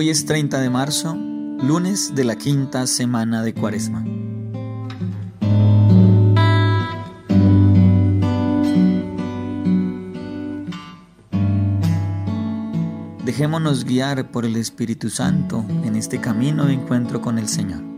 Hoy es 30 de marzo, lunes de la quinta semana de Cuaresma. Dejémonos guiar por el Espíritu Santo en este camino de encuentro con el Señor.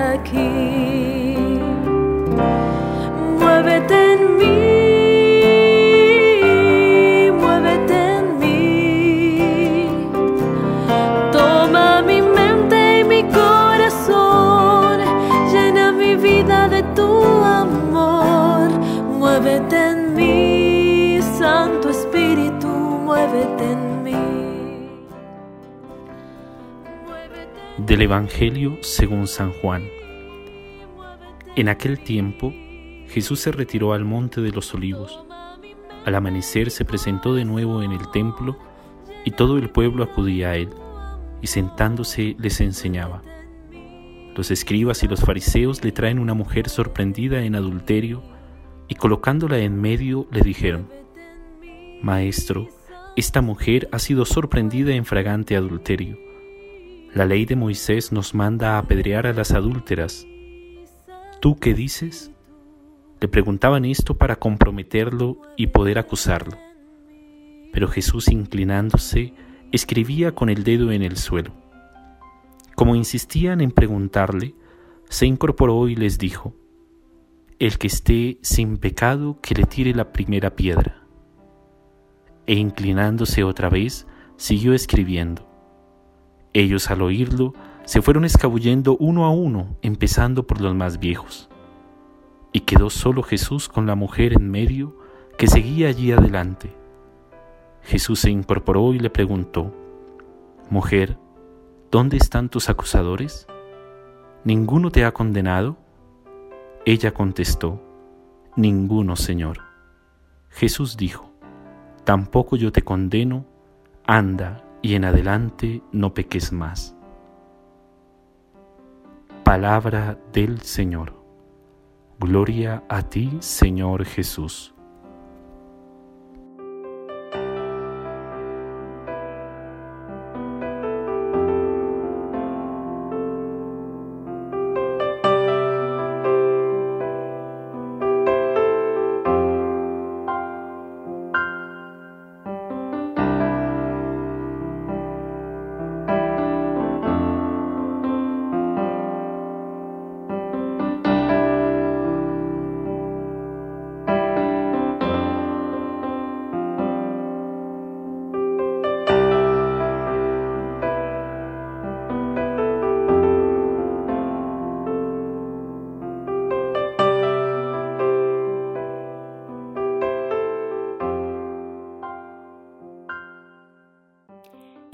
Muévete en mí, Santo Espíritu, muévete en mí. Del Evangelio según San Juan. En aquel tiempo, Jesús se retiró al monte de los olivos. Al amanecer se presentó de nuevo en el templo y todo el pueblo acudía a él, y sentándose les enseñaba. Los escribas y los fariseos le traen una mujer sorprendida en adulterio y colocándola en medio le dijeron, Maestro, esta mujer ha sido sorprendida en fragante adulterio. La ley de Moisés nos manda a apedrear a las adúlteras. ¿Tú qué dices? Le preguntaban esto para comprometerlo y poder acusarlo. Pero Jesús, inclinándose, escribía con el dedo en el suelo. Como insistían en preguntarle, se incorporó y les dijo, El que esté sin pecado, que le tire la primera piedra. E inclinándose otra vez, siguió escribiendo. Ellos al oírlo, se fueron escabullendo uno a uno, empezando por los más viejos y quedó solo Jesús con la mujer en medio que seguía allí adelante. Jesús se incorporó y le preguntó, Mujer, ¿dónde están tus acusadores? ¿Ninguno te ha condenado? Ella contestó, Ninguno, Señor. Jesús dijo, Tampoco yo te condeno, anda y en adelante no peques más. Palabra del Señor. Gloria a ti, Señor Jesús.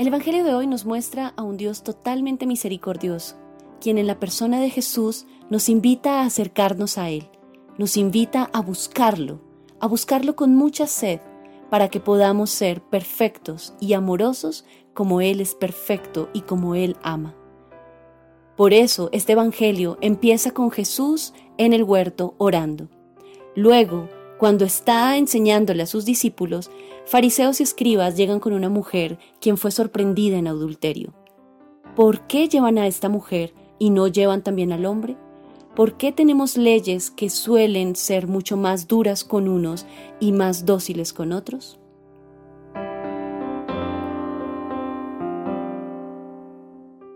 El Evangelio de hoy nos muestra a un Dios totalmente misericordioso, quien en la persona de Jesús nos invita a acercarnos a Él, nos invita a buscarlo, a buscarlo con mucha sed, para que podamos ser perfectos y amorosos como Él es perfecto y como Él ama. Por eso este Evangelio empieza con Jesús en el huerto orando. Luego, cuando está enseñándole a sus discípulos, fariseos y escribas llegan con una mujer quien fue sorprendida en adulterio. ¿Por qué llevan a esta mujer y no llevan también al hombre? ¿Por qué tenemos leyes que suelen ser mucho más duras con unos y más dóciles con otros?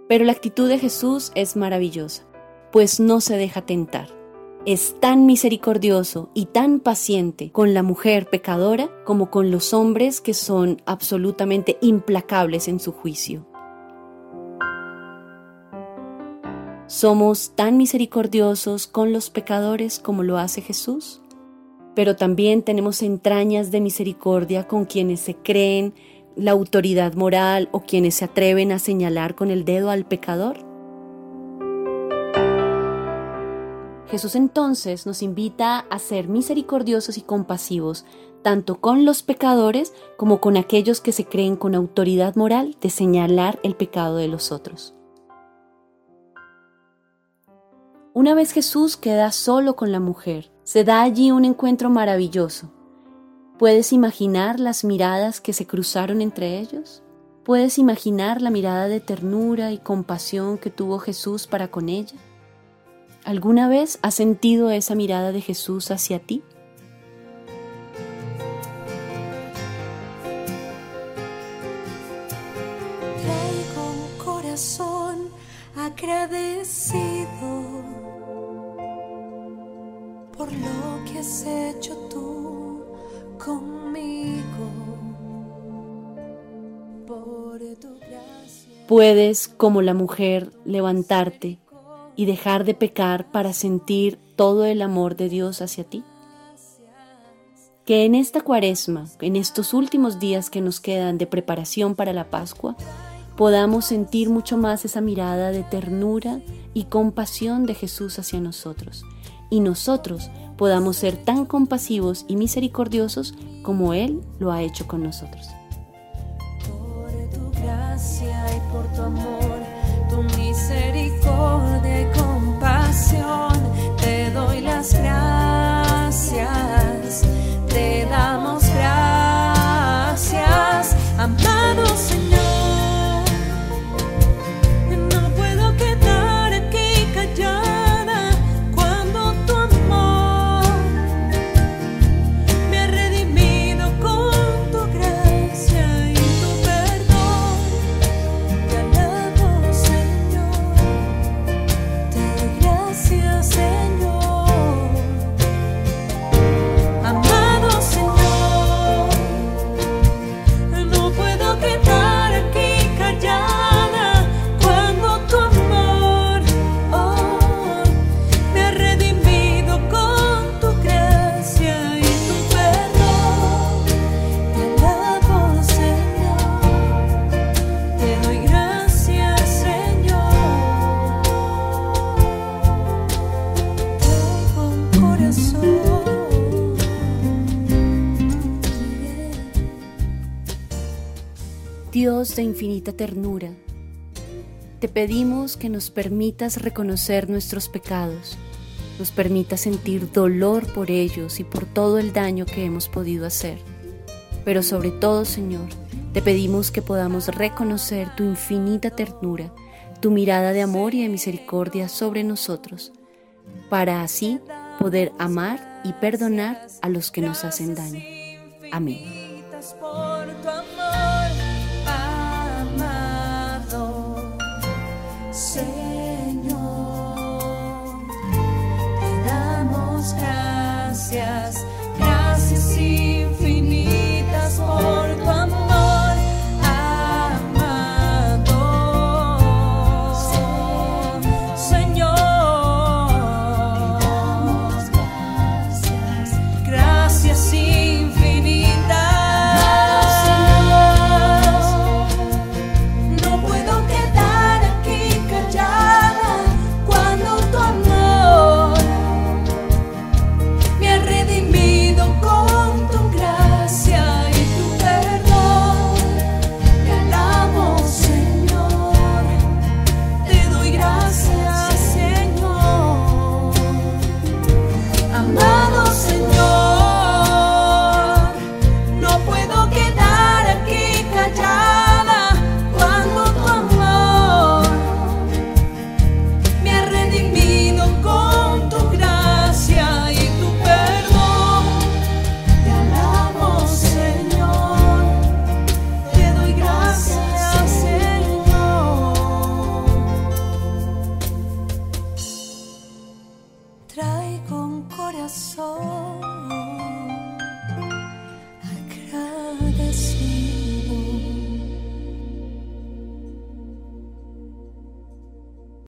Pero la actitud de Jesús es maravillosa, pues no se deja tentar. Es tan misericordioso y tan paciente con la mujer pecadora como con los hombres que son absolutamente implacables en su juicio. Somos tan misericordiosos con los pecadores como lo hace Jesús, pero también tenemos entrañas de misericordia con quienes se creen la autoridad moral o quienes se atreven a señalar con el dedo al pecador. Jesús entonces nos invita a ser misericordiosos y compasivos, tanto con los pecadores como con aquellos que se creen con autoridad moral de señalar el pecado de los otros. Una vez Jesús queda solo con la mujer, se da allí un encuentro maravilloso. ¿Puedes imaginar las miradas que se cruzaron entre ellos? ¿Puedes imaginar la mirada de ternura y compasión que tuvo Jesús para con ella? ¿Alguna vez has sentido esa mirada de Jesús hacia ti? Traigo corazón agradecido por lo que has hecho tú conmigo. Por tu gracia. Puedes, como la mujer, levantarte y dejar de pecar para sentir todo el amor de Dios hacia ti. Que en esta cuaresma, en estos últimos días que nos quedan de preparación para la Pascua, podamos sentir mucho más esa mirada de ternura y compasión de Jesús hacia nosotros y nosotros podamos ser tan compasivos y misericordiosos como Él lo ha hecho con nosotros. Por tu gracia y por tu amor, misericordia y compasión, te doy las gracias, Dios de infinita ternura, te pedimos que nos permitas reconocer nuestros pecados, nos permitas sentir dolor por ellos y por todo el daño que hemos podido hacer. Pero sobre todo, Señor, te pedimos que podamos reconocer tu infinita ternura, tu mirada de amor y de misericordia sobre nosotros, para así poder amar y perdonar a los que nos hacen daño. Amén.